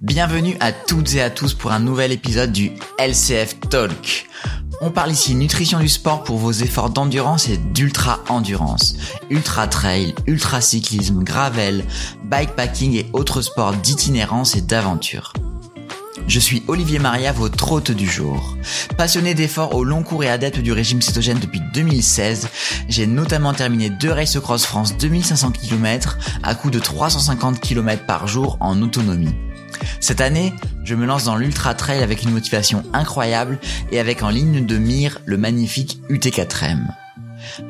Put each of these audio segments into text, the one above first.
Bienvenue à toutes et à tous pour un nouvel épisode du LCF Talk. On parle ici nutrition du sport pour vos efforts d'endurance et d'ultra endurance. Ultra trail, ultra cyclisme, gravel, bikepacking et autres sports d'itinérance et d'aventure. Je suis Olivier Maria, votre hôte du jour. Passionné d'efforts au long cours et adepte du régime cétogène depuis 2016, j'ai notamment terminé deux Race Cross France 2500 km à coût de 350 km par jour en autonomie. Cette année, je me lance dans l'ultra trail avec une motivation incroyable et avec en ligne de mire le magnifique UT4M.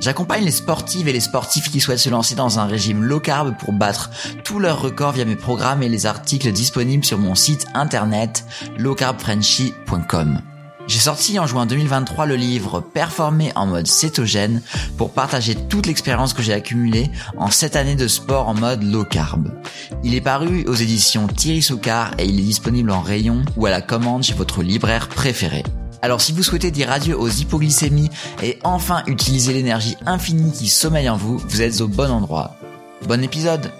J'accompagne les sportives et les sportifs qui souhaitent se lancer dans un régime low carb pour battre tous leurs records via mes programmes et les articles disponibles sur mon site internet lowcarbfrenchy.com. J'ai sorti en juin 2023 le livre Performer en mode cétogène pour partager toute l'expérience que j'ai accumulée en 7 années de sport en mode low carb. Il est paru aux éditions Thierry Soucard et il est disponible en rayon ou à la commande chez votre libraire préféré. Alors si vous souhaitez dire adieu aux hypoglycémies et enfin utiliser l'énergie infinie qui sommeille en vous, vous êtes au bon endroit. Bon épisode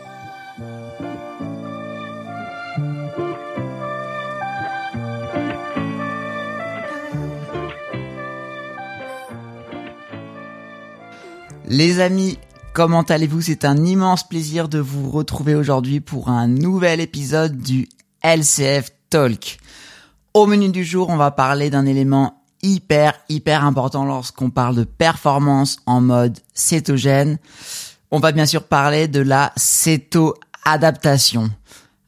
Les amis, comment allez-vous? C'est un immense plaisir de vous retrouver aujourd'hui pour un nouvel épisode du LCF Talk. Au menu du jour, on va parler d'un élément hyper hyper important lorsqu'on parle de performance en mode cétogène. On va bien sûr parler de la céto-adaptation.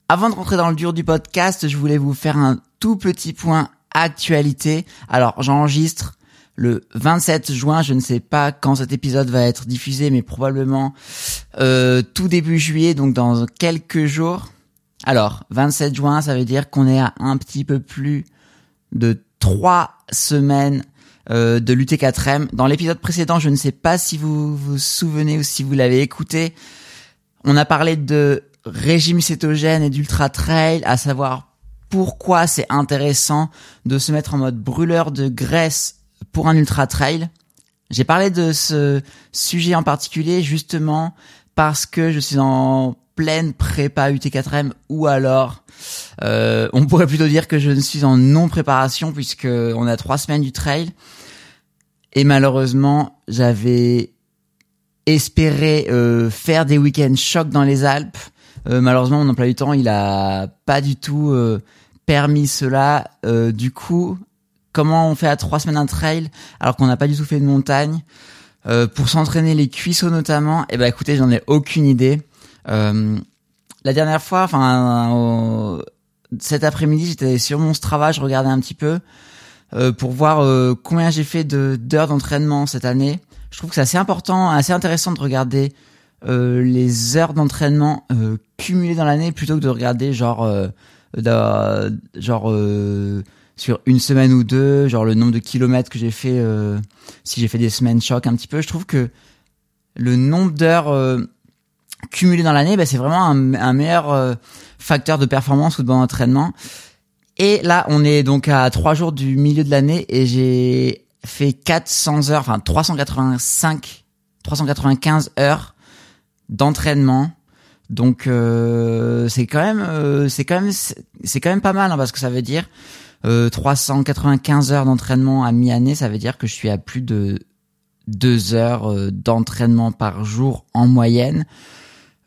Avant de rentrer dans le dur du podcast, je voulais vous faire un tout petit point actualité. Alors, j'enregistre le 27 juin. Je ne sais pas quand cet épisode va être diffusé, mais probablement euh, tout début juillet, donc dans quelques jours. Alors, 27 juin, ça veut dire qu'on est à un petit peu plus de trois semaines euh, de l'UT4M. Dans l'épisode précédent, je ne sais pas si vous vous souvenez ou si vous l'avez écouté, on a parlé de régime cétogène et d'ultra trail, à savoir pourquoi c'est intéressant de se mettre en mode brûleur de graisse pour un ultra trail. J'ai parlé de ce sujet en particulier justement parce que je suis en pleine prépa UT4M ou alors euh, on pourrait plutôt dire que je ne suis en non préparation puisque on a trois semaines du trail et malheureusement j'avais espéré euh, faire des week-ends chocs dans les Alpes. Euh, malheureusement mon emploi du temps il a pas du tout permis cela. du coup comment on fait à trois semaines un trail alors qu'on n'a pas du tout fait de montagne? Pour s'entraîner les cuisseaux notamment Eh ben écoutez, j'en ai aucune idée. Euh, la dernière fois, enfin cet après-midi, j'étais sur mon Strava, je regardais un petit peu euh, pour voir euh, combien j'ai fait de d'heures d'entraînement cette année. Je trouve que c'est assez important, assez intéressant de regarder euh, les heures d'entraînement cumulées dans l'année plutôt que de regarder genre genre sur une semaine ou deux, genre le nombre de kilomètres que j'ai fait, euh, si j'ai fait des semaines choc un petit peu, je trouve que le nombre d'heures euh, cumulées dans l'année, bah, c'est vraiment un, meilleur euh, facteur de performance ou de bon entraînement. Et là, on est donc à trois jours du milieu de l'année et j'ai fait 400 heures, enfin 385, 395 heures d'entraînement. Donc c'est quand même, c'est quand même, c'est quand même pas mal hein, parce que ça veut dire 395 euh, heures d'entraînement à mi-année, ça veut dire que je suis à plus de deux heures euh, d'entraînement par jour en moyenne,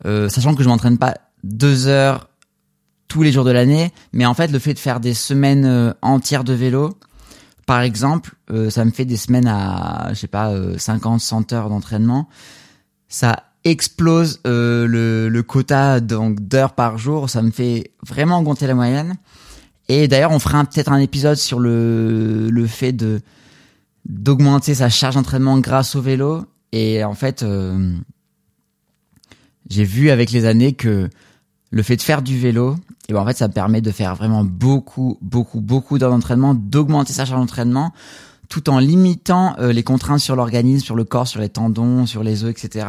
euh, sachant que je m'entraîne pas deux heures tous les jours de l'année, mais en fait le fait de faire des semaines entières de vélo, par exemple, ça me fait des semaines à, je sais pas, 50, 100 heures d'entraînement, ça explose le, le quota donc d'heures par jour, ça me fait vraiment augmenter la moyenne. Et d'ailleurs, on fera peut-être un épisode sur le, le fait de d'augmenter sa charge d'entraînement grâce au vélo. Et en fait, euh, j'ai vu avec les années que le fait de faire du vélo, et ben en fait, ça permet de faire vraiment beaucoup, beaucoup, beaucoup d'entraînement, d'augmenter sa charge d'entraînement, tout en limitant euh, les contraintes sur l'organisme, sur le corps, sur les tendons, sur les os, etc.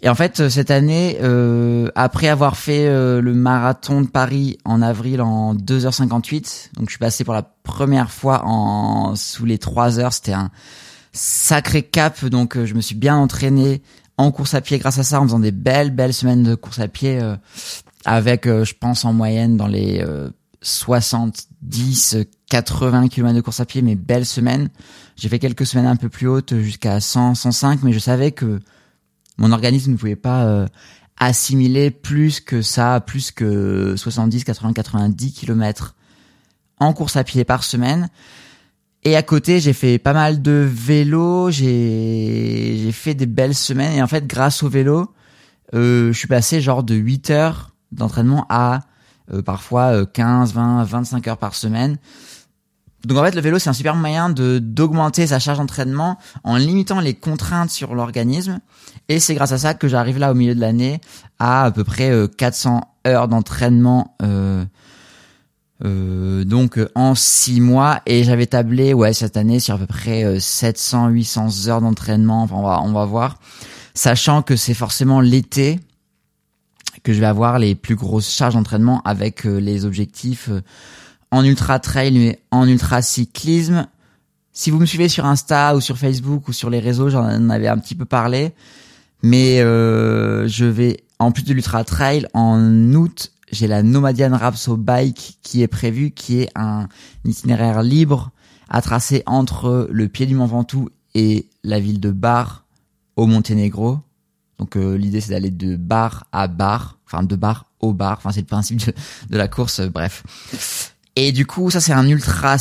Et en fait, cette année, euh, après avoir fait euh, le marathon de Paris en avril en 2h58, donc je suis passé pour la première fois en sous les 3 heures, c'était un sacré cap. Donc je me suis bien entraîné en course à pied grâce à ça, en faisant des belles belles semaines de course à pied avec, je pense en moyenne dans les 70, 80 km de course à pied, mais belles semaines. J'ai fait quelques semaines un peu plus hautes jusqu'à 100, 105, mais je savais que mon organisme ne pouvait pas euh, assimiler plus que ça, plus que 70, 80, 90 km en course à pied par semaine. Et à côté, j'ai fait pas mal de vélo, j'ai j'ai fait des belles semaines et en fait, grâce au vélo, euh, je suis passé genre de 8 heures d'entraînement à euh, parfois 15, 20, 25 heures par semaine. Donc en fait, le vélo, c'est un super moyen de d'augmenter sa charge d'entraînement en limitant les contraintes sur l'organisme. Et c'est grâce à ça que j'arrive là au milieu de l'année à à peu près 400 euh, heures d'entraînement. Euh, euh, donc en six mois et j'avais tablé ouais cette année sur à peu près 700 800 heures d'entraînement enfin on va on va voir sachant que c'est forcément l'été que je vais avoir les plus grosses charges d'entraînement avec les objectifs en ultra trail mais en ultra cyclisme. Si vous me suivez sur Insta ou sur Facebook ou sur les réseaux, j'en avais un petit peu parlé. Mais euh, je vais, en plus de l'ultra trail, en août, j'ai la Nomadian Rapso Bike qui est prévue, qui est un itinéraire libre à tracer entre le pied du Mont Ventoux et la ville de Bar au Monténégro. Donc euh, l'idée c'est d'aller de bar à bar, enfin de bar au bar, enfin c'est le principe de, la course, euh, bref. Et du coup, ça c'est un ultra,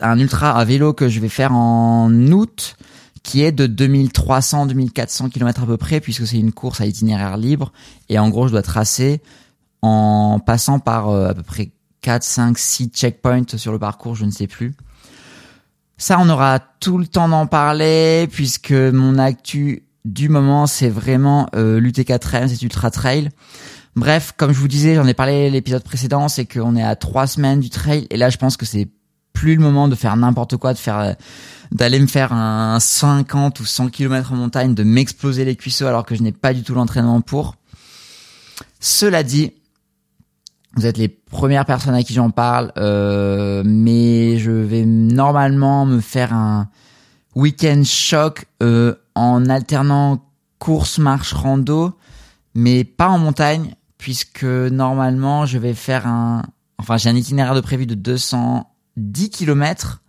un ultra à vélo que je vais faire en août, qui est de 2300-2400 km à peu près, puisque c'est une course à itinéraire libre. Et en gros, je dois tracer en passant par euh, à peu près 4, 5, 6 checkpoints sur le parcours, je ne sais plus. Ça, on aura tout le temps d'en parler, puisque mon actu du moment, c'est vraiment euh, l'UT4M, c'est Ultra Trail. Bref, comme je vous disais, j'en ai parlé l'épisode précédent, c'est qu'on est à trois semaines du trail et là je pense que c'est plus le moment de faire n'importe quoi, de faire euh, d'aller me faire un 50 ou 100 km en montagne, de m'exploser les cuisseaux alors que je n'ai pas du tout l'entraînement pour. Cela dit, vous êtes les premières personnes à qui j'en parle, euh, mais je vais normalement me faire un week-end choc euh, en alternant course, marche, rando, mais pas en montagne puisque normalement je vais faire un, enfin j'ai un itinéraire de prévu de 210 km.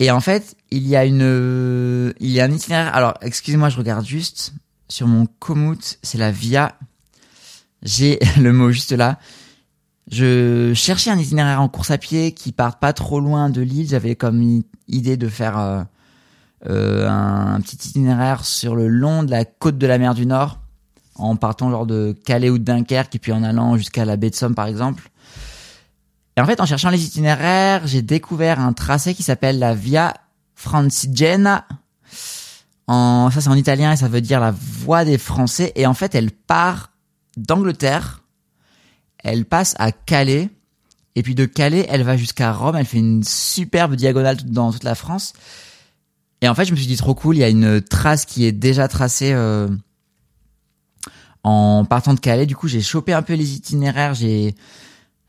Et en fait, il y a une, il y a un itinéraire. Alors, excusez-moi, je regarde juste sur mon Komoot, c'est la Via. J'ai le mot juste là. Je cherchais un itinéraire en course à pied qui parte pas trop loin de l'île. J'avais comme idée de faire euh, euh, un, petit itinéraire sur le long de la côte de la mer du Nord en partant genre de Calais ou de Dunkerque et puis en allant jusqu'à la baie de Somme par exemple. Et en fait, en cherchant les itinéraires, j'ai découvert un tracé qui s'appelle la Via Francigena. En, ça c'est en italien et ça veut dire la voie des Français. Et en fait, elle part d'Angleterre, elle passe à Calais, et puis de Calais, elle va jusqu'à Rome. Elle fait une superbe diagonale dans toute la France. Et en fait, je me suis dit trop cool. Il y a une trace qui est déjà tracée. Euh, en partant de Calais. Du coup, j'ai chopé un peu les itinéraires, j'ai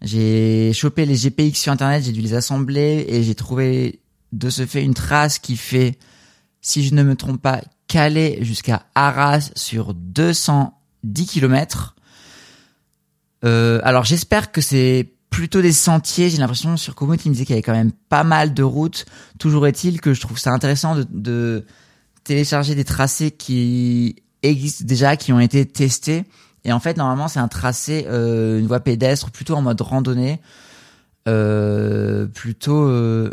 j'ai chopé les GPX sur internet, j'ai dû les assembler et j'ai trouvé de ce fait une trace qui fait, si je ne me trompe pas, Calais jusqu'à Arras sur 210 km. Euh, alors j'espère que c'est plutôt des sentiers. J'ai l'impression sur Komoot il me disait qu'il y avait quand même pas mal de routes. Toujours est-il que je trouve ça intéressant de, de télécharger des tracés qui existent déjà, qui ont été testés. Et en fait, normalement, c'est un tracé, euh, une voie pédestre, plutôt en mode randonnée, euh, plutôt euh,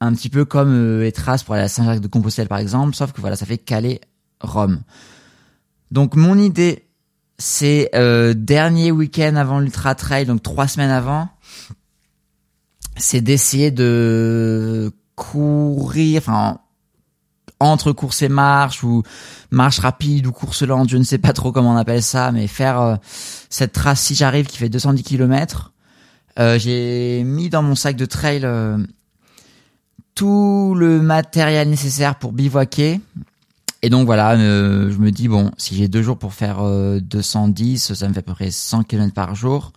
un petit peu comme les traces pour aller à Saint-Jacques de Compostelle, par exemple, sauf que voilà, ça fait Calais-Rome. Donc, mon idée, c'est dernier week-end avant l'Ultra Trail, donc trois semaines avant, c'est d'essayer de courir, enfin entre course et marche ou marche rapide ou course lente, je ne sais pas trop comment on appelle ça, mais faire euh, cette trace si j'arrive qui fait 210 km. Euh, j'ai mis dans mon sac de trail euh, tout le matériel nécessaire pour bivouaquer. Et donc voilà, je me dis bon, si j'ai deux jours pour faire 210, ça me fait à peu près 100 km par jour.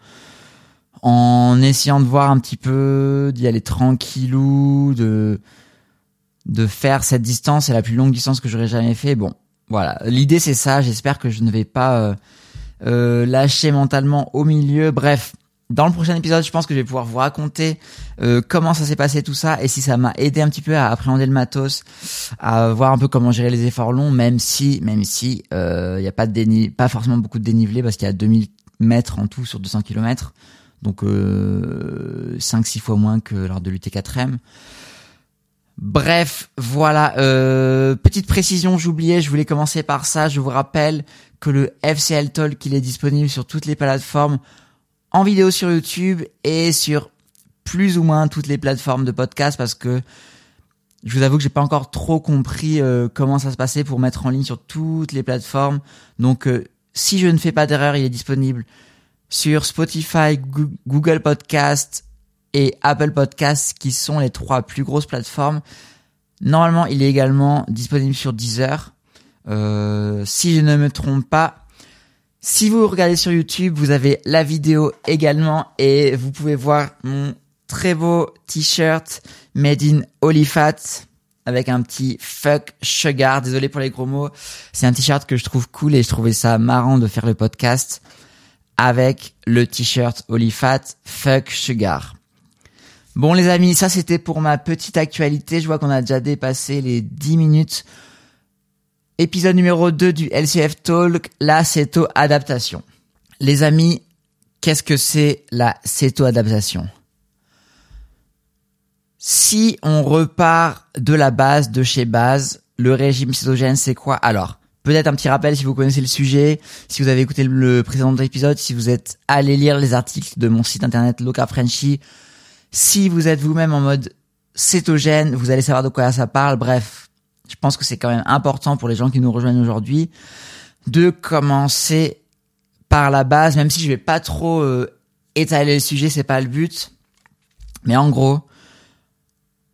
En essayant de voir un petit peu, d'y aller tranquillou, de de faire cette distance, c'est la plus longue distance que j'aurais jamais fait. Bon, voilà. L'idée c'est ça. J'espère que je ne vais pas euh, euh, lâcher mentalement au milieu. Bref, dans le prochain épisode, je pense que je vais pouvoir vous raconter euh, comment ça s'est passé tout ça et si ça m'a aidé un petit peu à appréhender le matos, à voir un peu comment gérer les efforts longs, même si, même si il euh, y a pas de déni pas forcément beaucoup de dénivelé parce qu'il y a 2000 mètres en tout sur 200 km, donc euh, 5-6 fois moins que lors de l'UT4M. Bref, voilà. Euh, petite précision, j'oubliais, je voulais commencer par ça. Je vous rappelle que le FCL Talk, il est disponible sur toutes les plateformes en vidéo sur YouTube et sur plus ou moins toutes les plateformes de podcast parce que je vous avoue que j'ai pas encore trop compris euh, comment ça se passait pour mettre en ligne sur toutes les plateformes. Donc euh, si je ne fais pas d'erreur, il est disponible sur Spotify, Google Podcast et Apple Podcast qui sont les trois plus grosses plateformes. Normalement, il est également disponible sur Deezer. Euh, si je ne me trompe pas, si vous regardez sur YouTube, vous avez la vidéo également et vous pouvez voir mon très beau t-shirt made in Olifat avec un petit fuck sugar. Désolé pour les gros mots. C'est un t-shirt que je trouve cool et je trouvais ça marrant de faire le podcast avec le t-shirt Olifat fuck sugar. Bon les amis, ça c'était pour ma petite actualité. Je vois qu'on a déjà dépassé les 10 minutes. Épisode numéro 2 du LCF Talk, la céto-adaptation. Les amis, qu'est-ce que c'est la céto-adaptation? Si on repart de la base, de chez base, le régime cétogène, c'est quoi? Alors, peut-être un petit rappel si vous connaissez le sujet, si vous avez écouté le précédent épisode, si vous êtes allé lire les articles de mon site internet Loca Frenchy, si vous êtes vous-même en mode cétogène, vous allez savoir de quoi ça parle. Bref, je pense que c'est quand même important pour les gens qui nous rejoignent aujourd'hui de commencer par la base, même si je vais pas trop euh, étaler le sujet, c'est pas le but. Mais en gros,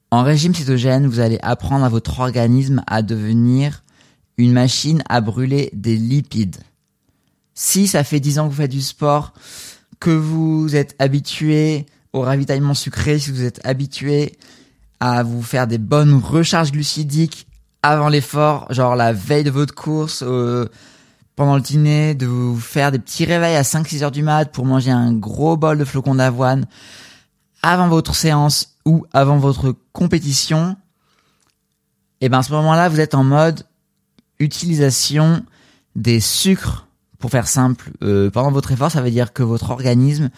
en régime cétogène, vous allez apprendre à votre organisme à devenir une machine à brûler des lipides. Si ça fait 10 ans que vous faites du sport, que vous êtes habitué au ravitaillement sucré, si vous êtes habitué à vous faire des bonnes recharges glucidiques avant l'effort, genre la veille de votre course, euh, pendant le dîner, de vous faire des petits réveils à 5-6 heures du mat pour manger un gros bol de flocons d'avoine avant votre séance ou avant votre compétition, et eh ben à ce moment-là, vous êtes en mode utilisation des sucres. Pour faire simple, euh, pendant votre effort, ça veut dire que votre organisme,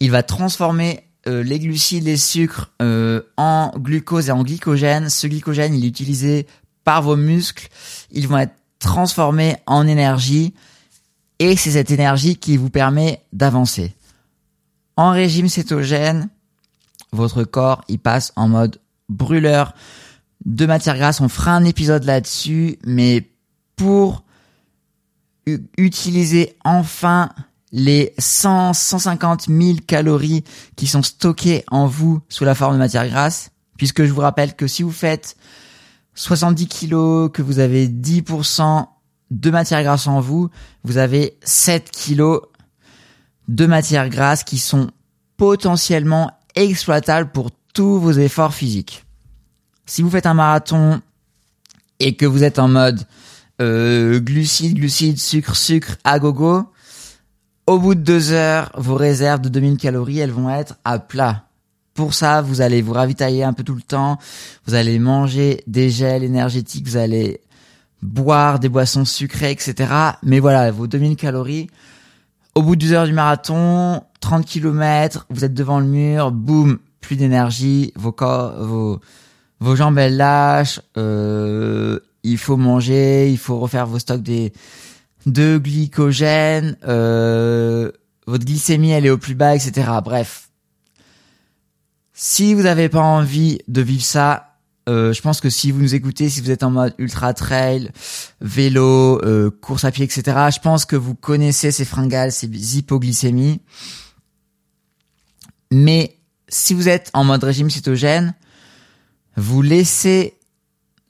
il va transformer euh, les glucides, les sucres euh, en glucose et en glycogène. Ce glycogène, il est utilisé par vos muscles. Ils vont être transformés en énergie et c'est cette énergie qui vous permet d'avancer. En régime cétogène, votre corps, il passe en mode brûleur de matière grasse. On fera un épisode là-dessus, mais pour utiliser enfin les 100, 150 000 calories qui sont stockées en vous sous la forme de matière grasse, puisque je vous rappelle que si vous faites 70 kilos, que vous avez 10% de matière grasse en vous, vous avez 7 kilos de matière grasse qui sont potentiellement exploitables pour tous vos efforts physiques. Si vous faites un marathon et que vous êtes en mode euh, glucides, glucides, sucre, sucre, à gogo, au bout de deux heures, vos réserves de 2000 calories, elles vont être à plat. Pour ça, vous allez vous ravitailler un peu tout le temps. Vous allez manger des gels énergétiques. Vous allez boire des boissons sucrées, etc. Mais voilà, vos 2000 calories. Au bout de deux heures du marathon, 30 km, vous êtes devant le mur, boum, plus d'énergie, vos corps, vos, vos jambes elles lâchent, euh, il faut manger, il faut refaire vos stocks des, de glycogène, euh, votre glycémie elle est au plus bas, etc. Bref, si vous n'avez pas envie de vivre ça, euh, je pense que si vous nous écoutez, si vous êtes en mode ultra trail, vélo, euh, course à pied, etc., je pense que vous connaissez ces fringales, ces hypoglycémies. Mais si vous êtes en mode régime cétogène, vous laissez,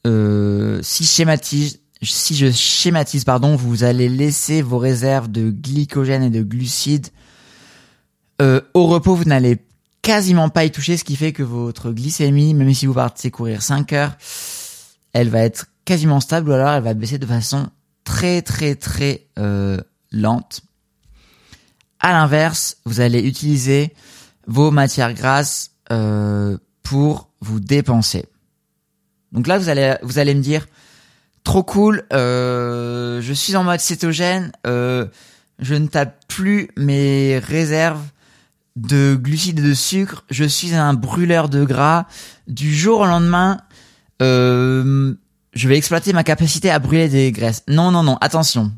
euh, si schématise, si je schématise, pardon, vous allez laisser vos réserves de glycogène et de glucides euh, au repos. Vous n'allez quasiment pas y toucher, ce qui fait que votre glycémie, même si vous partez courir 5 heures, elle va être quasiment stable ou alors elle va baisser de façon très très très euh, lente. À l'inverse, vous allez utiliser vos matières grasses euh, pour vous dépenser. Donc là, vous allez vous allez me dire trop cool, euh, je suis en mode cétogène, euh, je ne tape plus mes réserves de glucides et de sucre, je suis un brûleur de gras. Du jour au lendemain, euh, je vais exploiter ma capacité à brûler des graisses. Non, non, non, attention.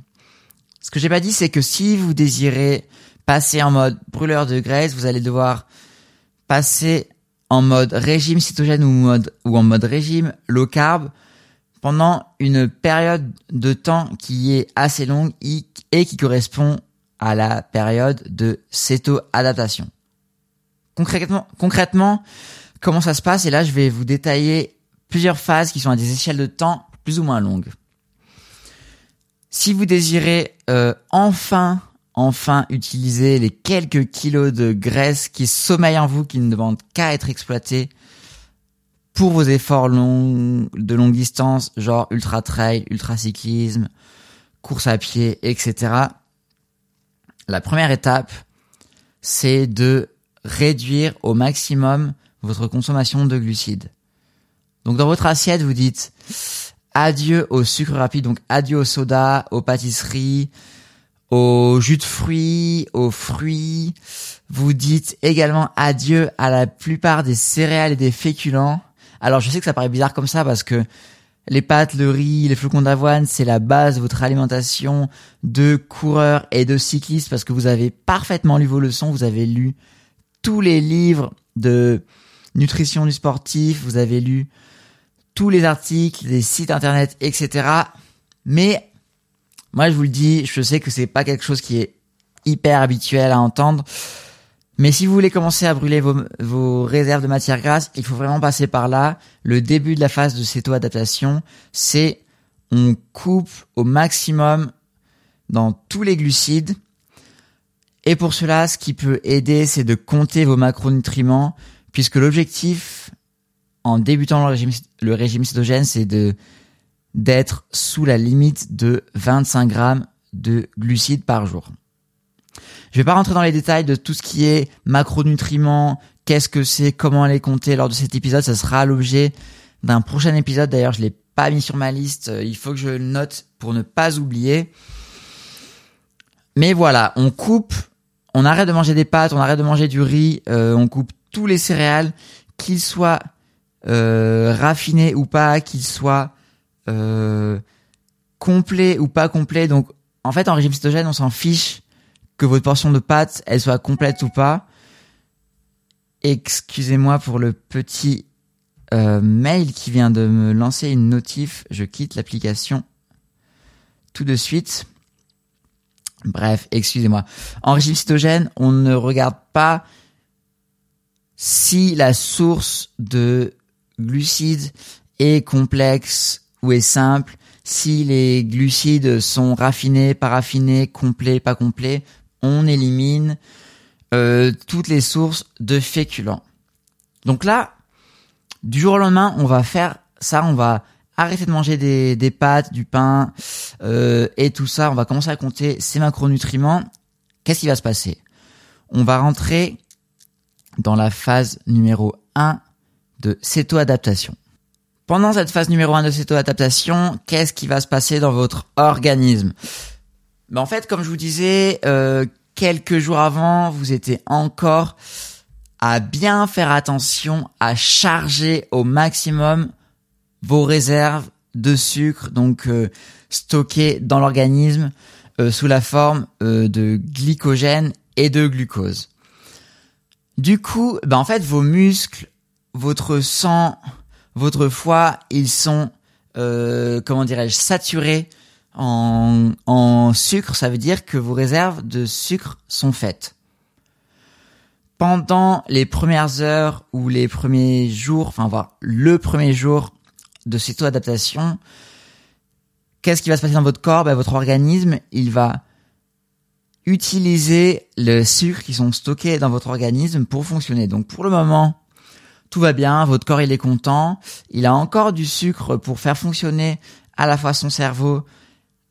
Ce que j'ai pas dit, c'est que si vous désirez passer en mode brûleur de graisse, vous allez devoir passer en mode régime cétogène ou, ou en mode régime low carb pendant une période de temps qui est assez longue et qui correspond à la période de céto-adaptation. Concrètement, concrètement, comment ça se passe? Et là, je vais vous détailler plusieurs phases qui sont à des échelles de temps plus ou moins longues. Si vous désirez euh, enfin, enfin utiliser les quelques kilos de graisse qui sommeillent en vous, qui ne demandent qu'à être exploités pour vos efforts longs, de longue distance, genre ultra trail, ultra cyclisme, course à pied, etc. La première étape, c'est de réduire au maximum votre consommation de glucides. Donc dans votre assiette, vous dites adieu au sucre rapide, donc adieu au soda, aux pâtisseries, au jus de fruits, aux fruits. Vous dites également adieu à la plupart des céréales et des féculents. Alors je sais que ça paraît bizarre comme ça parce que les pâtes, le riz, les flocons d'avoine, c'est la base de votre alimentation de coureurs et de cyclistes parce que vous avez parfaitement lu vos leçons, vous avez lu tous les livres de nutrition du sportif, vous avez lu tous les articles, les sites internet, etc. Mais moi, je vous le dis, je sais que c'est pas quelque chose qui est hyper habituel à entendre. Mais si vous voulez commencer à brûler vos, réserves de matière grasse, il faut vraiment passer par là. Le début de la phase de céto-adaptation, c'est on coupe au maximum dans tous les glucides. Et pour cela, ce qui peut aider, c'est de compter vos macronutriments, puisque l'objectif, en débutant le régime, le régime cétogène, c'est de d'être sous la limite de 25 grammes de glucides par jour. Je vais pas rentrer dans les détails de tout ce qui est macronutriments, qu'est-ce que c'est, comment les compter lors de cet épisode. Ça sera l'objet d'un prochain épisode. D'ailleurs, je l'ai pas mis sur ma liste. Euh, il faut que je le note pour ne pas oublier. Mais voilà, on coupe, on arrête de manger des pâtes, on arrête de manger du riz, euh, on coupe tous les céréales, qu'ils soient euh, raffiné ou pas, qu'il soit euh, complet ou pas complet. Donc, en fait, en régime cétogène, on s'en fiche que votre portion de pâtes, elle soit complète ou pas. Excusez-moi pour le petit euh, mail qui vient de me lancer une notif. Je quitte l'application tout de suite. Bref, excusez-moi. En régime cétogène, on ne regarde pas si la source de glucides est complexe ou est simple, si les glucides sont raffinés, pas raffinés, complets, pas complets, on élimine euh, toutes les sources de féculents. Donc là, du jour au lendemain, on va faire ça, on va arrêter de manger des, pâtes, du pain euh, et tout ça. On va commencer à compter ces macronutriments. Qu'est-ce qui va se passer? On va rentrer dans la phase numéro 1 de céto-adaptation. Pendant cette phase numéro 1 de céto-adaptation, qu'est-ce qui va se passer dans votre organisme? Ben En fait, comme je vous disais, euh, quelques jours avant, vous étiez encore à bien faire attention à charger au maximum vos réserves de sucre, donc euh, stockées dans l'organisme euh, sous la forme de glycogène et de glucose. Du coup, ben en fait, vos muscles votre sang, votre foie, ils sont, comment dirais-je, saturés en, en sucre. Ça veut dire que vos réserves de sucre sont faites. Pendant les premières heures ou les premiers jours, enfin voir le premier jour de céto-adaptation, qu'est-ce qui va se passer dans votre corps? Ben, Votre organisme, il va utiliser le sucre qui sont stockés dans votre organisme pour fonctionner. Donc pour le moment, tout va bien, votre corps il est content, il a encore du sucre pour faire fonctionner à la fois son cerveau,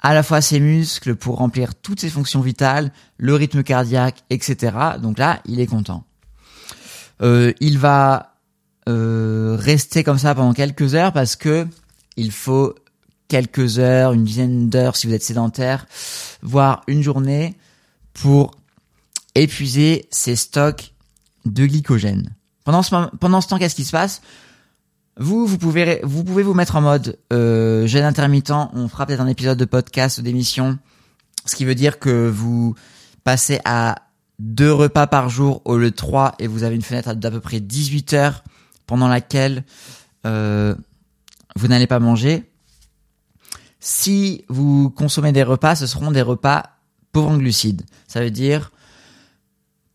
à la fois ses muscles pour remplir toutes ses fonctions vitales, le rythme cardiaque, etc. Donc là, il est content. Euh, il va euh, rester comme ça pendant quelques heures parce que il faut quelques heures, une dizaine d'heures si vous êtes sédentaire, voire une journée pour épuiser ses stocks de glycogène. Pendant ce, pendant ce temps, qu'est-ce qui se passe? Vous, vous pouvez, vous pouvez vous mettre en mode euh, jeûne intermittent. On fera peut-être un épisode de podcast ou d'émission, ce qui veut dire que vous passez à deux repas par jour au lieu de trois et vous avez une fenêtre d'à peu près 18 heures pendant laquelle euh, vous n'allez pas manger. Si vous consommez des repas, ce seront des repas pauvres en glucides. Ça veut dire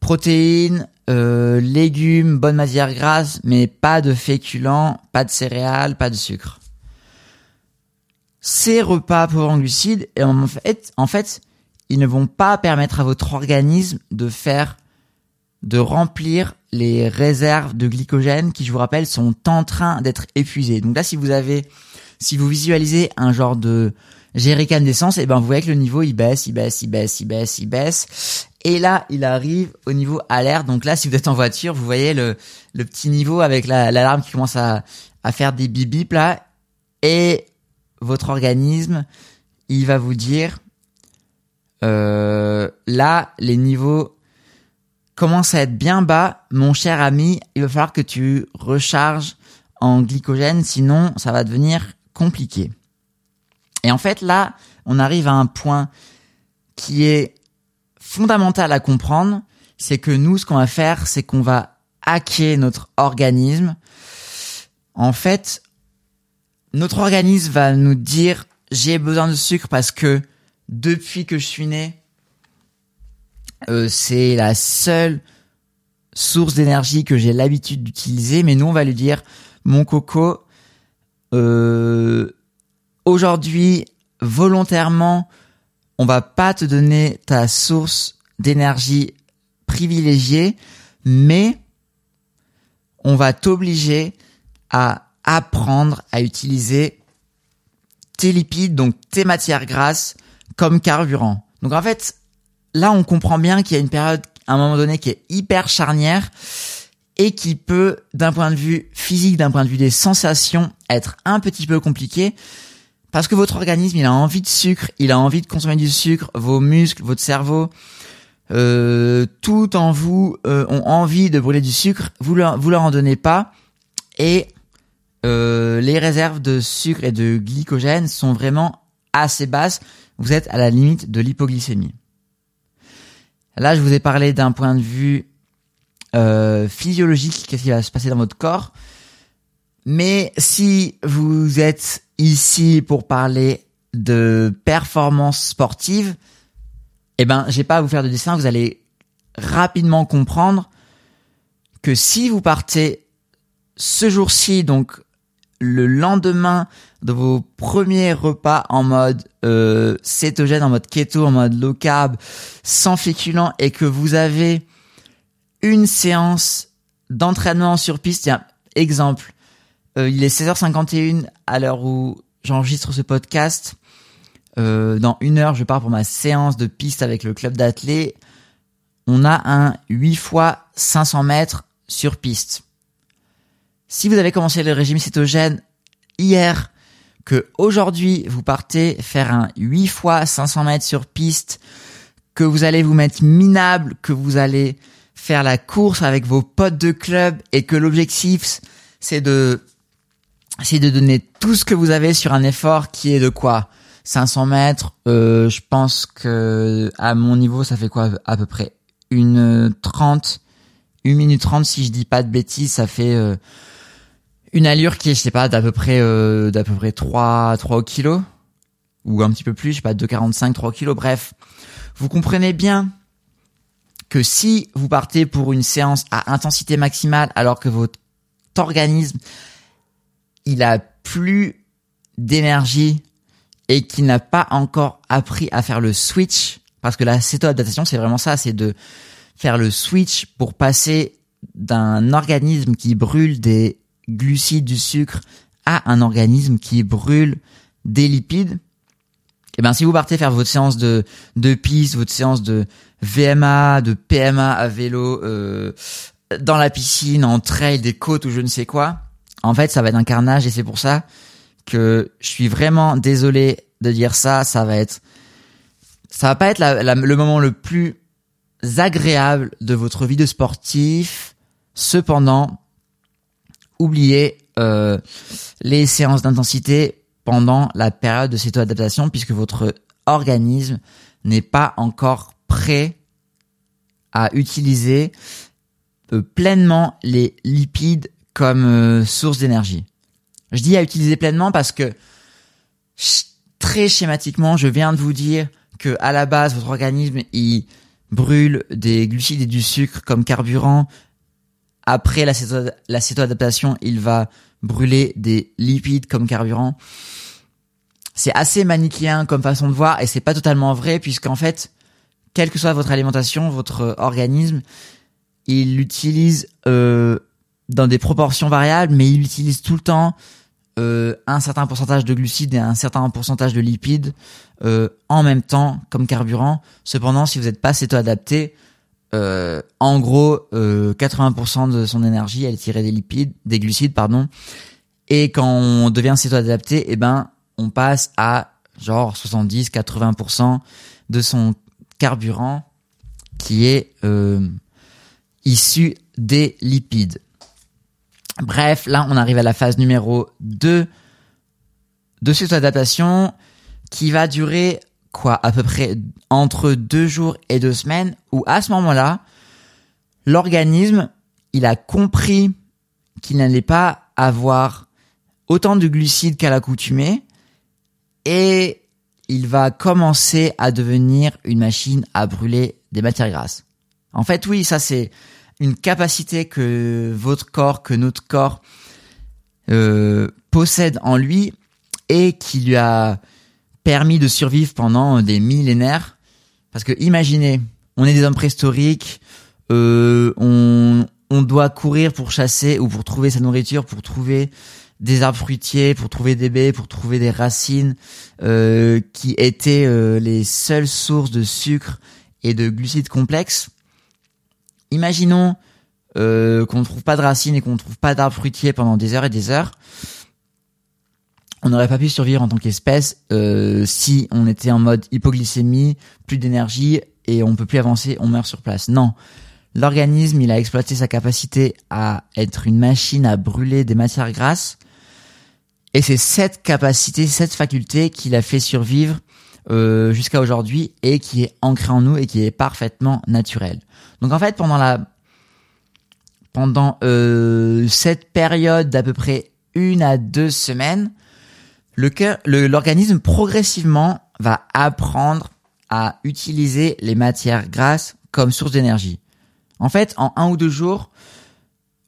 protéines, euh, légumes, bonne matière grasse, mais pas de féculents, pas de céréales, pas de sucre. Ces repas pauvres en glucides, en fait, en ils ne vont pas permettre à votre organisme de faire, de remplir les réserves de glycogène qui, je vous rappelle, sont en train d'être épuisées. Donc là, si vous avez, si vous visualisez un genre de jerrycan d'essence, et ben vous voyez que le niveau il baisse, il baisse, il baisse, il baisse, il baisse, et là, il arrive au niveau alerte. Donc là, si vous êtes en voiture, vous voyez le, le petit niveau avec l'alarme qui commence à, à faire des bip bip là. Et votre organisme, il va vous dire, euh, là, les niveaux commencent à être bien bas. Mon cher ami, il va falloir que tu recharges en glycogène, sinon ça va devenir compliqué. Et en fait, là, on arrive à un point qui est fondamental à comprendre, c'est que nous, ce qu'on va faire, c'est qu'on va hacker notre organisme. En fait, notre organisme va nous dire j'ai besoin de sucre parce que depuis que je suis né, euh, c'est la seule source d'énergie que j'ai l'habitude d'utiliser. Mais nous, on va lui dire mon coco, euh, aujourd'hui, volontairement, on va pas te donner ta source d'énergie privilégiée, mais on va t'obliger à apprendre à utiliser tes lipides, donc tes matières grasses, comme carburant. Donc en fait, là on comprend bien qu'il y a une période à un moment donné qui est hyper charnière et qui peut, d'un point de vue physique, d'un point de vue des sensations, être un petit peu compliqué parce que votre organisme, il a envie de sucre, il a envie de consommer du sucre, vos muscles, votre cerveau, euh, tout en vous euh, ont envie de brûler du sucre, vous leur, vous leur en donnez pas, et euh, les réserves de sucre et de glycogène sont vraiment assez basses. Vous êtes à la limite de l'hypoglycémie. Là, je vous ai parlé d'un point de vue euh, physiologique, qu'est-ce qui va se passer dans votre corps. Mais si vous êtes ici pour parler de performance sportive, eh ben, j'ai pas à vous faire de dessin, vous allez rapidement comprendre que si vous partez ce jour-ci, donc le lendemain de vos premiers repas en mode euh, cétogène, en mode keto, en mode low carb, sans féculents, et que vous avez une séance d'entraînement sur piste, exemple, euh, il est 16h51 à l'heure où j'enregistre ce podcast. Euh, dans une heure, je pars pour ma séance de piste avec le club d'athlètes. On a un 8 fois 500 mètres sur piste. Si vous avez commencé le régime cétogène hier, que aujourd'hui vous partez faire un 8 fois 500 mètres sur piste, que vous allez vous mettre minable, que vous allez faire la course avec vos potes de club et que l'objectif c'est de c'est de donner tout ce que vous avez sur un effort qui est de quoi? 500 mètres. Euh, je pense que à mon niveau, ça fait quoi à peu près une 30, une minute 30 si je dis pas de bêtises, ça fait euh, une allure qui est, je sais pas, d'à peu près euh, d'à peu près 3 3 kilos ou un petit peu plus, je sais pas 2,45 3 kilos. Bref, vous comprenez bien que si vous partez pour une séance à intensité maximale alors que votre organisme il a plus d'énergie et qu'il n'a pas encore appris à faire le switch Parce que la céto-adaptation, c'est vraiment ça, c'est de faire le switch pour passer d'un organisme qui brûle des glucides, du sucre, à un organisme qui brûle des lipides. Et eh ben, si vous partez faire votre séance de, de piste, votre séance de VMA, de PMA à vélo, euh, dans la piscine, en trail, des côtes ou je ne sais quoi, en fait, ça va être un carnage et c'est pour ça que je suis vraiment désolé de dire ça. Ça va être, ça va pas être le moment le plus agréable de votre vie de sportif. Cependant, oubliez euh, les séances d'intensité pendant la période de céto-adaptation puisque votre organisme n'est pas encore prêt à utiliser euh, pleinement les lipides comme euh, source d'énergie. Je dis à utiliser pleinement parce que très schématiquement, je viens de vous dire que à la base, votre organisme il brûle des glucides et du sucre comme carburant. Après la céto-adaptation, il va brûler des lipides comme carburant. C'est assez manichéen comme façon de voir et c'est pas totalement vrai puisqu'en fait, quelle que soit votre alimentation, votre organisme, il l'utilise euh, dans des proportions variables, mais il utilise tout le temps euh, un certain pourcentage de glucides et un certain pourcentage de lipides euh, en même temps comme carburant. Cependant, si vous n'êtes pas céto-adapté, euh, en gros, 80% de son énergie, est tirée des lipides, des glucides, pardon. Et quand on devient céto-adapté, eh ben, on passe à genre 70-80% de son carburant qui est issu des lipides. Bref, là, on arrive à la phase numéro 2 de cette adaptation qui va durer quoi à peu près entre deux jours et deux semaines où à ce moment-là, l'organisme, il a compris qu'il n'allait pas avoir autant de glucides qu'à l'accoutumée et il va commencer à devenir une machine à brûler des matières grasses. En fait, oui, ça c'est une capacité que votre corps, que notre corps euh, possède en lui et qui lui a permis de survivre pendant des millénaires. Parce que imaginez, on est des hommes préhistoriques, euh, on, doit courir pour chasser ou pour trouver sa nourriture, pour trouver des arbres fruitiers, pour trouver des baies, pour trouver des racines euh, qui étaient les seules sources de sucre et de glucides complexes imaginons euh, qu'on ne trouve pas de racines et qu'on ne trouve pas d'arbres fruitiers pendant des heures et des heures, on n'aurait pas pu survivre en tant qu'espèce euh, si on était en mode hypoglycémie, plus d'énergie et on peut plus avancer, on meurt sur place. Non, l'organisme il a exploité sa capacité à être une machine à brûler des matières grasses. Et c'est cette capacité, cette faculté qui l'a fait survivre euh, jusqu'à aujourd'hui et qui est ancrée en nous et qui est parfaitement naturelle. Donc en fait, pendant la pendant euh, cette période d'à peu près une à deux semaines, le cœur, l'organisme progressivement va apprendre à utiliser les matières grasses comme source d'énergie. En fait, en un ou deux jours,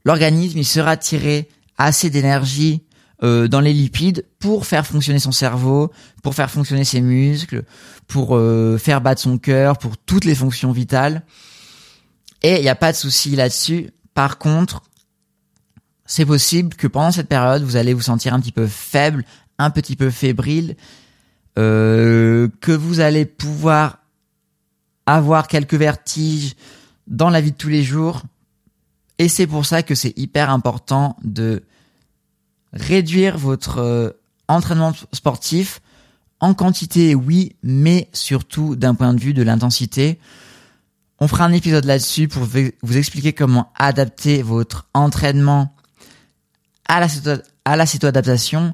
l'organisme il sera tiré assez d'énergie euh, dans les lipides pour faire fonctionner son cerveau, pour faire fonctionner ses muscles, pour euh, faire battre son cœur, pour toutes les fonctions vitales. Et il n'y a pas de souci là-dessus. Par contre, c'est possible que pendant cette période, vous allez vous sentir un petit peu faible, un petit peu fébrile, euh, que vous allez pouvoir avoir quelques vertiges dans la vie de tous les jours. Et c'est pour ça que c'est hyper important de réduire votre euh, entraînement sportif en quantité, oui, mais surtout d'un point de vue de l'intensité. On fera un épisode là-dessus pour vous expliquer comment adapter votre entraînement à la, à la adaptation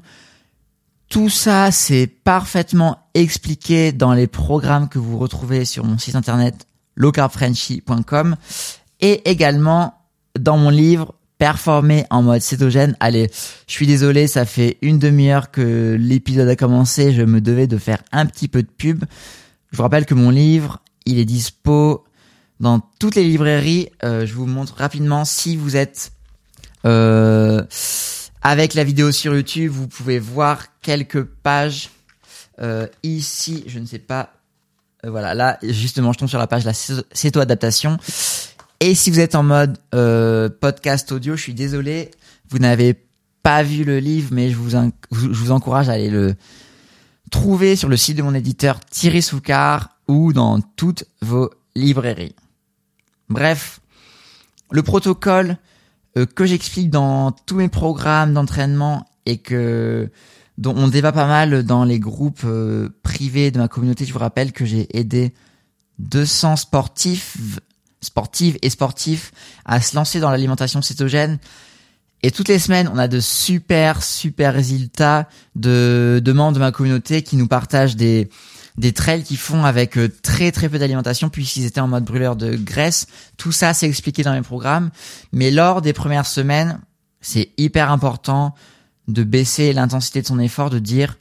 Tout ça, c'est parfaitement expliqué dans les programmes que vous retrouvez sur mon site internet lowcarbfrenchy.com et également dans mon livre Performer en mode cétogène. Allez, je suis désolé, ça fait une demi-heure que l'épisode a commencé, je me devais de faire un petit peu de pub. Je vous rappelle que mon livre, il est dispo dans toutes les librairies. Euh, je vous montre rapidement si vous êtes euh, avec la vidéo sur YouTube, vous pouvez voir quelques pages euh, ici. Je ne sais pas voilà, là justement, je tombe sur la page la céto-adaptation. Et si vous êtes en mode euh, podcast audio, je suis désolé, vous n'avez pas vu le livre, mais je vous, je vous encourage à aller le trouver sur le site de mon éditeur Thierry Soucard ou dans toutes vos librairies. Bref, le protocole euh, que j'explique dans tous mes programmes d'entraînement et que dont on débat pas mal dans les groupes euh, privés de ma communauté. Je vous rappelle que j'ai aidé 200 sportifs, sportives et sportifs à se lancer dans l'alimentation cétogène. Et toutes les semaines, on a de super, super résultats de, de membres de ma communauté qui nous partagent des, des trails qu'ils font avec euh, très très peu d'alimentation puisqu'ils étaient en mode brûleur de graisse. Tout ça, c'est expliqué dans mes programmes. Mais lors des premières semaines, c'est hyper important de baisser l'intensité de son effort, de dire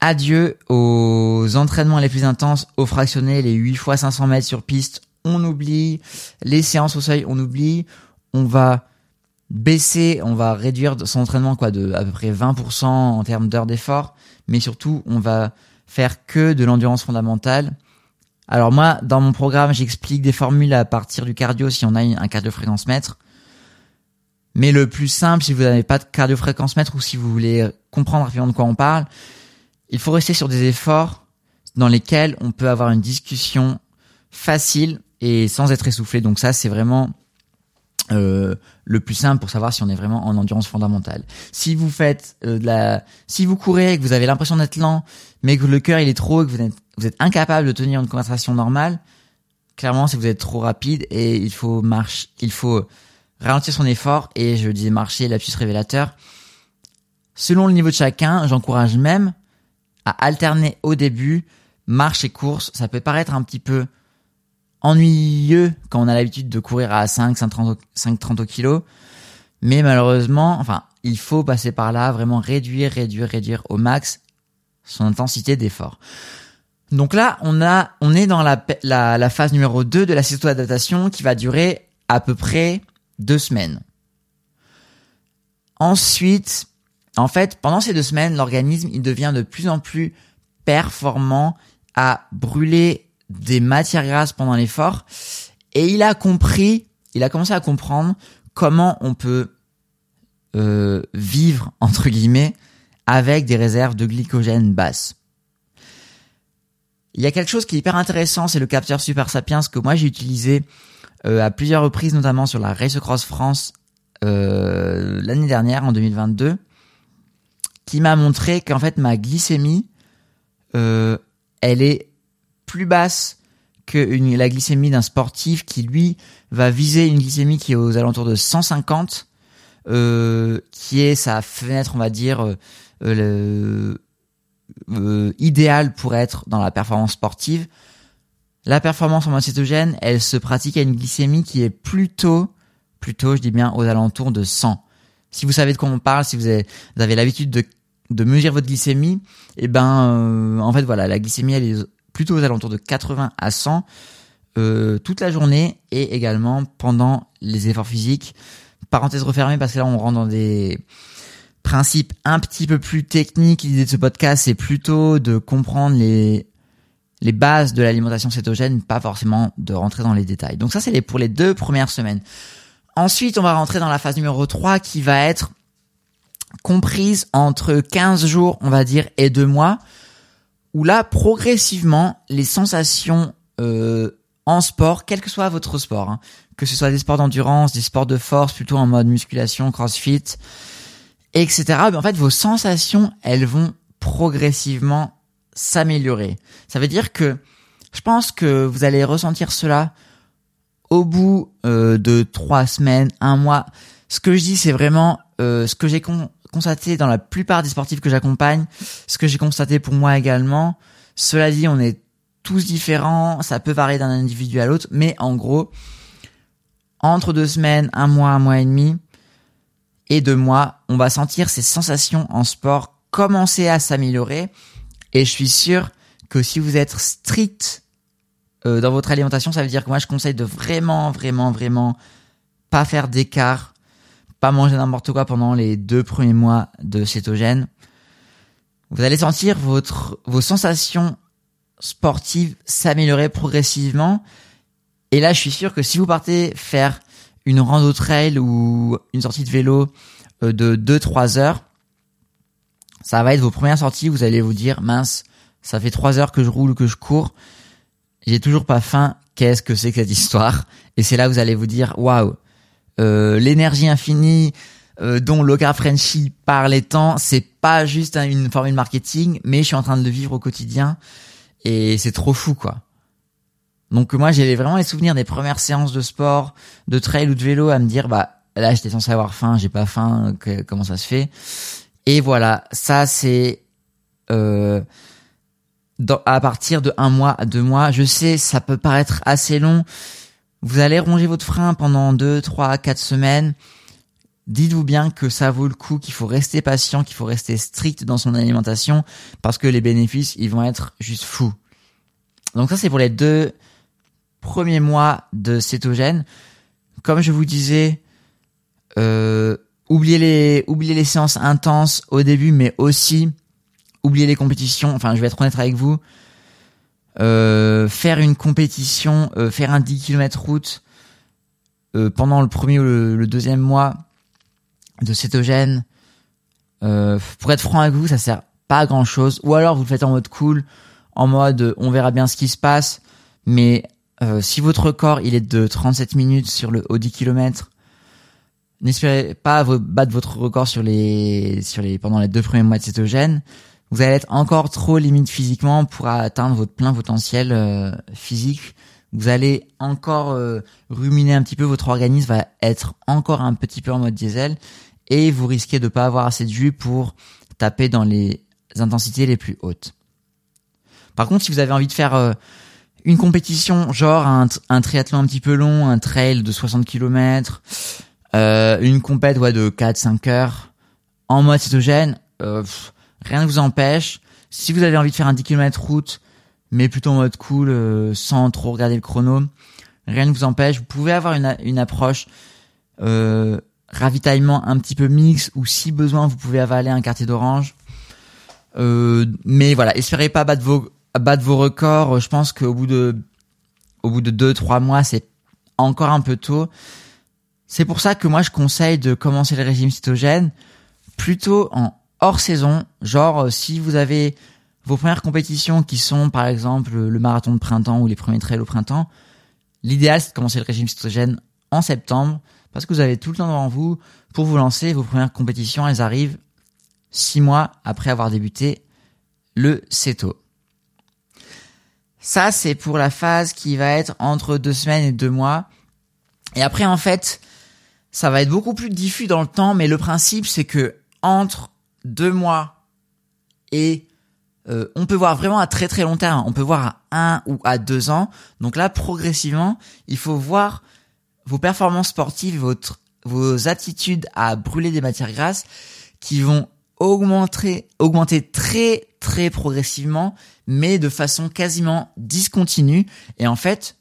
adieu aux entraînements les plus intenses, aux fractionnés, les 8 fois 500 mètres sur piste, on oublie, les séances au seuil, on oublie, on va baisser, on va réduire son entraînement quoi de à peu près 20% en termes d'heures d'effort, mais surtout on va faire que de l'endurance fondamentale. Alors moi, dans mon programme, j'explique des formules à partir du cardio si on a un cardio-fréquence mètre. Mais le plus simple, si vous n'avez pas de cardio-fréquence mètre ou si vous voulez comprendre rapidement de quoi on parle, il faut rester sur des efforts dans lesquels on peut avoir une discussion facile et sans être essoufflé. Donc ça, c'est vraiment euh, le plus simple pour savoir si on est vraiment en endurance fondamentale. Si vous faites euh, de la, si vous courez et que vous avez l'impression d'être lent, mais que le cœur il est trop et que vous êtes, incapable de tenir une conversation normale, clairement c'est que vous êtes trop rapide et il faut marcher, il faut ralentir son effort et je disais marcher, lapsus révélateur. Selon le niveau de chacun, j'encourage même à alterner au début marche et course. Ça peut paraître un petit peu ennuyeux quand on a l'habitude de courir à 5, 5, 30, au kilo. Mais malheureusement, enfin, il faut passer par là, vraiment réduire, réduire, réduire au max son intensité d'effort. Donc là, on a, on est dans la, la, phase numéro 2 de la céto-adaptation qui va durer à peu près deux semaines. Ensuite, en fait, pendant ces deux semaines, l'organisme, il devient de plus en plus performant à brûler des matières grasses pendant l'effort et il a compris, il a commencé à comprendre comment on peut euh, vivre entre guillemets avec des réserves de glycogène basses. Il y a quelque chose qui est hyper intéressant, c'est le capteur Super Sapiens que moi j'ai utilisé euh, à plusieurs reprises, notamment sur la Race Cross France euh, l'année dernière, en 2022, qui m'a montré qu'en fait ma glycémie, euh, elle est plus basse que la glycémie d'un sportif qui lui va viser une glycémie qui est aux alentours de 150, euh, qui est sa fenêtre, on va dire, euh, euh, euh, idéale pour être dans la performance sportive. La performance en mode cétogène, elle se pratique à une glycémie qui est plutôt, plutôt, je dis bien, aux alentours de 100. Si vous savez de quoi on parle, si vous avez, l'habitude de, de mesurer votre glycémie, et eh ben, en fait, voilà, la glycémie, elle est plutôt aux alentours de 80 à 100 euh, toute la journée et également pendant les efforts physiques. Parenthèse refermée parce que là on rentre dans des principes un petit peu plus techniques. L'idée de ce podcast c'est plutôt de comprendre les les bases de l'alimentation cétogène, pas forcément de rentrer dans les détails. Donc ça c'est pour les deux premières semaines. Ensuite, on va rentrer dans la phase numéro 3 qui va être comprise entre 15 jours, on va dire, et 2 mois où là, progressivement, les sensations euh, en sport, quel que soit votre sport, hein, que ce soit des sports d'endurance, des sports de force, plutôt en mode musculation, crossfit, etc. Ben, en fait, vos sensations, elles vont progressivement s'améliorer. Ça veut dire que je pense que vous allez ressentir cela au bout euh, de trois semaines, un mois. Ce que je dis, c'est vraiment euh, ce que j'ai con constaté dans la plupart des sportifs que j'accompagne, ce que j'ai constaté pour moi également. Cela dit, on est tous différents, ça peut varier d'un individu à l'autre, mais en gros, entre deux semaines, un mois, un mois et demi et deux mois, on va sentir ces sensations en sport commencer à s'améliorer. Et je suis sûr que si vous êtes strict euh, dans votre alimentation, ça veut dire que moi je conseille de vraiment, vraiment, vraiment pas faire d'écart pas manger n'importe quoi pendant les deux premiers mois de cétogène, vous allez sentir votre, vos sensations sportive s'améliorer progressivement. Et là, je suis sûr que si vous partez faire une rando trail ou une sortie de vélo euh, de 2-3 heures, ça va être vos premières sorties. Vous allez vous dire, mince, ça fait 3 heures que je roule, que je cours. J'ai toujours pas faim. Qu'est-ce que c'est que cette histoire? Et c'est là où vous allez vous dire, waouh, euh, l'énergie infinie euh, dont Logar Frenchy les temps, c'est pas juste une formule marketing, mais je suis en train de le vivre au quotidien et c'est trop fou quoi. Donc moi j'ai vraiment les souvenirs des premières séances de sport, de trail ou de vélo à me dire bah là j'étais censé avoir faim, j'ai pas faim, comment ça se fait? Et voilà, ça c'est euh, à partir de un mois à deux mois. Je sais ça peut paraître assez long, vous allez ronger votre frein pendant 2, 3, 4 semaines. Dites-vous bien que ça vaut le coup, qu'il faut rester patient, qu'il faut rester strict dans son alimentation parce que les bénéfices, ils vont être juste fous. Donc ça, c'est pour les deux premiers mois de cétogène. Comme je vous disais, euh, oubliez les, oubliez les séances intenses au début, mais aussi oubliez les compétitions. Enfin, je vais être honnête avec vous. Euh, faire une compétition, euh, faire un 10 km route euh, pendant le premier ou le, deuxième mois de cétogène, pour être franc avec vous, ça sert pas à grand chose. Ou alors vous le faites en mode cool, en mode on verra bien ce qui se passe. Mais si votre record il est de 37 minutes sur le haut 10 km, n'espérez pas battre votre record sur les sur les pendant les deux premiers mois de cétogène vous allez être encore trop limite physiquement pour atteindre votre plein potentiel euh, physique. Vous allez encore euh, ruminer un petit peu, votre organisme va être encore un petit peu en mode diesel et vous risquez de pas avoir assez de jus pour taper dans les intensités les plus hautes. Par contre, si vous avez envie de faire euh, une compétition, genre un, un, triathlon un petit peu long, un trail de 60 km, une compète ouais, de 4-5 heures, en mode cétogène, rien ne vous empêche. Si vous avez envie de faire un 10 km route, mais plutôt en mode cool, euh, sans trop regarder le chrono, rien ne vous empêche. Vous pouvez avoir une, une approche euh, ravitaillement un petit peu mix, ou si besoin, vous pouvez avaler un quartier d'orange. Euh, mais voilà, espérez pas battre vos battre vos records. Je pense qu'au bout de au bout de deux trois mois, c'est encore un peu tôt. C'est pour ça que moi je conseille de commencer le régime cytogène plutôt en hors saison, genre euh, si vous avez vos premières compétitions qui sont par exemple le marathon de printemps ou les premiers trails au printemps, l'idéal c'est de commencer le régime cytogène en septembre parce que vous avez tout le temps devant vous pour vous lancer. Vos premières compétitions, elles arrivent six mois après avoir débuté le CETO. Ça, c'est pour la phase qui va être entre deux semaines et deux mois. Et après, en fait, ça va être beaucoup plus diffus dans le temps, mais le principe, c'est que entre deux mois et euh, on peut voir vraiment à très très long terme. On peut voir à un ou à deux ans. Donc là, progressivement, il faut voir vos performances sportives, votre, vos attitudes à brûler des matières grasses qui vont augmenter, augmenter très très progressivement, mais de façon quasiment discontinue. Et en fait,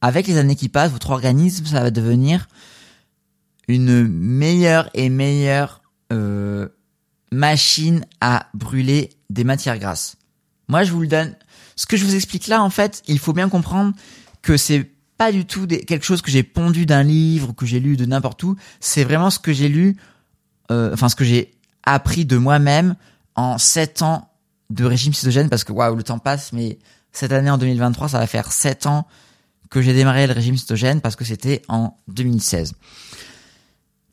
avec les années qui passent, votre organisme, ça va devenir une meilleure et meilleure euh, machine à brûler des matières grasses. Moi, je vous le donne. Ce que je vous explique là, en fait, il faut bien comprendre que c'est pas du tout quelque chose que j'ai pondu d'un livre que j'ai lu de n'importe où. C'est vraiment ce que j'ai lu, euh, enfin ce que j'ai appris de moi-même en sept ans de régime cytogène parce que waouh, le temps passe, mais cette année en 2023, ça va faire sept ans que j'ai démarré le régime cytogène parce que c'était en 2016.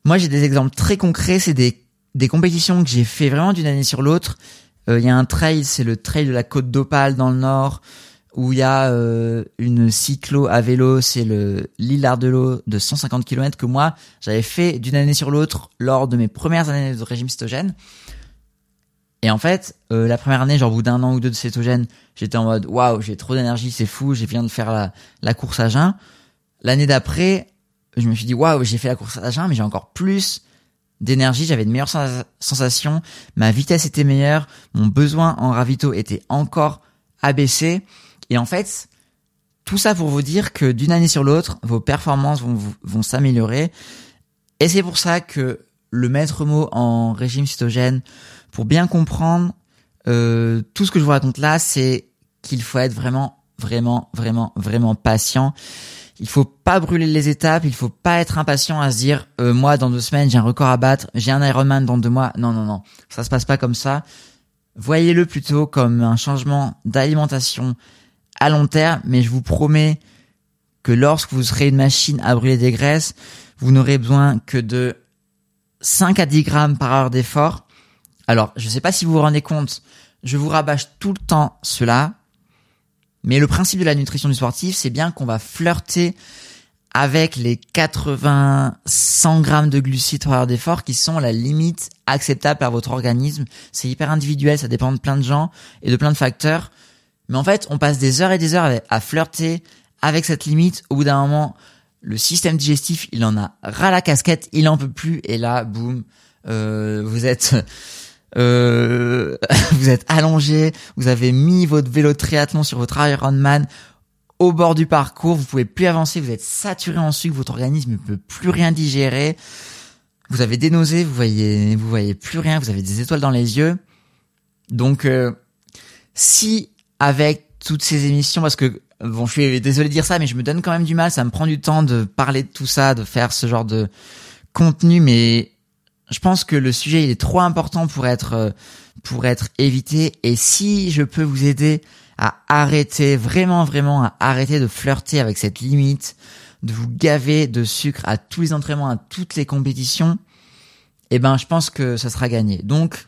Moi, j'ai des exemples très concrets. C'est des des compétitions que j'ai fait vraiment d'une année sur l'autre. Euh, il y a un trail, c'est le trail de la côte d'Opale dans le nord, où il y a euh, une cyclo à vélo, c'est le l'île Ardelot de 150 km que moi j'avais fait d'une année sur l'autre lors de mes premières années de régime cétogène. Et en fait, euh, la première année, genre au bout d'un an ou deux de cétogène, j'étais en mode waouh, j'ai trop d'énergie, c'est fou, j'ai viens de faire la, la course à jeun. L'année d'après, je me suis dit waouh, j'ai fait la course à jeun, mais j'ai encore plus d'énergie, j'avais de meilleures sensations, ma vitesse était meilleure, mon besoin en ravito était encore abaissé. Et en fait, tout ça pour vous dire que d'une année sur l'autre, vos performances vont, vont s'améliorer. Et c'est pour ça que le maître mot en régime cytogène, pour bien comprendre euh, tout ce que je vous raconte là, c'est qu'il faut être vraiment, vraiment, vraiment, vraiment patient. Il faut pas brûler les étapes, il faut pas être impatient à se dire euh, moi dans deux semaines j'ai un record à battre, j'ai un Ironman dans deux mois. Non non non, ça se passe pas comme ça. Voyez-le plutôt comme un changement d'alimentation à long terme, mais je vous promets que lorsque vous serez une machine à brûler des graisses, vous n'aurez besoin que de 5 à 10 grammes par heure d'effort. Alors, je ne sais pas si vous vous rendez compte, je vous rabâche tout le temps cela, mais le principe de la nutrition du sportif, c'est bien qu'on va flirter avec les 80, 100 grammes de glucides par heure d'effort qui sont la limite acceptable par votre organisme. C'est hyper individuel, ça dépend de plein de gens et de plein de facteurs. Mais en fait, on passe des heures et des heures à flirter avec cette limite. Au bout d'un moment, le système digestif, il en a ras la casquette, il en peut plus. Et là, boum, euh, vous êtes... Euh, vous êtes allongé, vous avez mis votre vélo triathlon sur votre Ironman au bord du parcours, vous pouvez plus avancer, vous êtes saturé en sucre, votre organisme ne peut plus rien digérer. Vous avez des nausées, vous voyez, vous voyez plus rien, vous avez des étoiles dans les yeux. Donc, euh, si avec toutes ces émissions, parce que bon, je suis désolé de dire ça, mais je me donne quand même du mal, ça me prend du temps de parler de tout ça, de faire ce genre de contenu, mais je pense que le sujet il est trop important pour être euh, pour être évité. Et si je peux vous aider à arrêter vraiment vraiment à arrêter de flirter avec cette limite, de vous gaver de sucre à tous les entraînements, à toutes les compétitions, eh ben je pense que ça sera gagné. Donc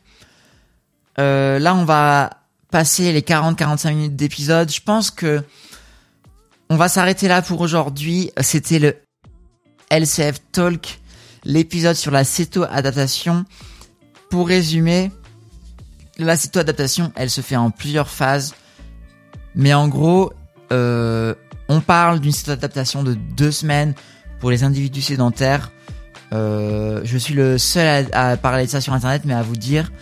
euh, là on va passer les 40-45 minutes d'épisode. Je pense que on va s'arrêter là pour aujourd'hui. C'était le LCF Talk, l'épisode sur la céto-adaptation. Pour résumer, la céto-adaptation, elle se fait en plusieurs phases. Mais en gros, euh, on parle d'une céto-adaptation de deux semaines pour les individus sédentaires. Euh, je suis le seul à, parler de ça sur Internet, mais à vous dire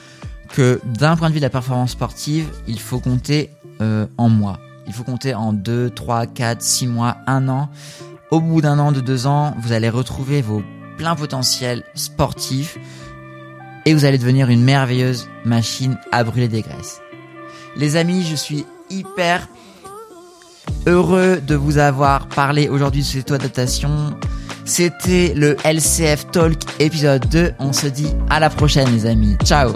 que d'un point de vue de la performance sportive, il faut compter euh, en mois. Il faut compter en 2, 3, 4, 6 mois, 1 an. Au bout d'un an, de deux ans, vous allez retrouver vos pleins potentiels sportifs et vous allez devenir une merveilleuse machine à brûler des graisses. Les amis, je suis hyper heureux de vous avoir parlé aujourd'hui de cette adaptation. C'était le LCF Talk épisode 2. On se dit à la prochaine les amis. Ciao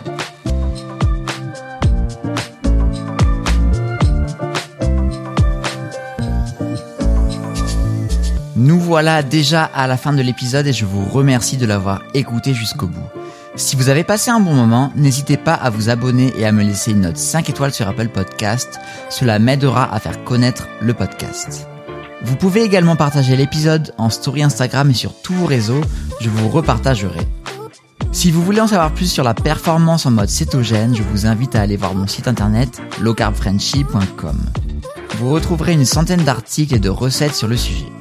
voilà déjà à la fin de l'épisode et je vous remercie de l'avoir écouté jusqu'au bout. Si vous avez passé un bon moment, n'hésitez pas à vous abonner et à me laisser une note 5 étoiles sur Apple Podcast. Cela m'aidera à faire connaître le podcast. Vous pouvez également partager l'épisode en story Instagram et sur tous vos réseaux, je vous repartagerai. Si vous voulez en savoir plus sur la performance en mode cétogène, je vous invite à aller voir mon site internet lowcarbfrenchy.com. Vous retrouverez une centaine d'articles et de recettes sur le sujet.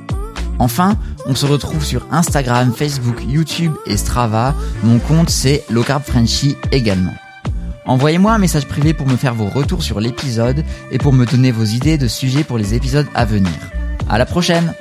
Enfin, on se retrouve sur Instagram, Facebook, YouTube et Strava. Mon compte c'est lowcarbfrenchy également. Envoyez-moi un message privé pour me faire vos retours sur l'épisode et pour me donner vos idées de sujets pour les épisodes à venir. À la prochaine!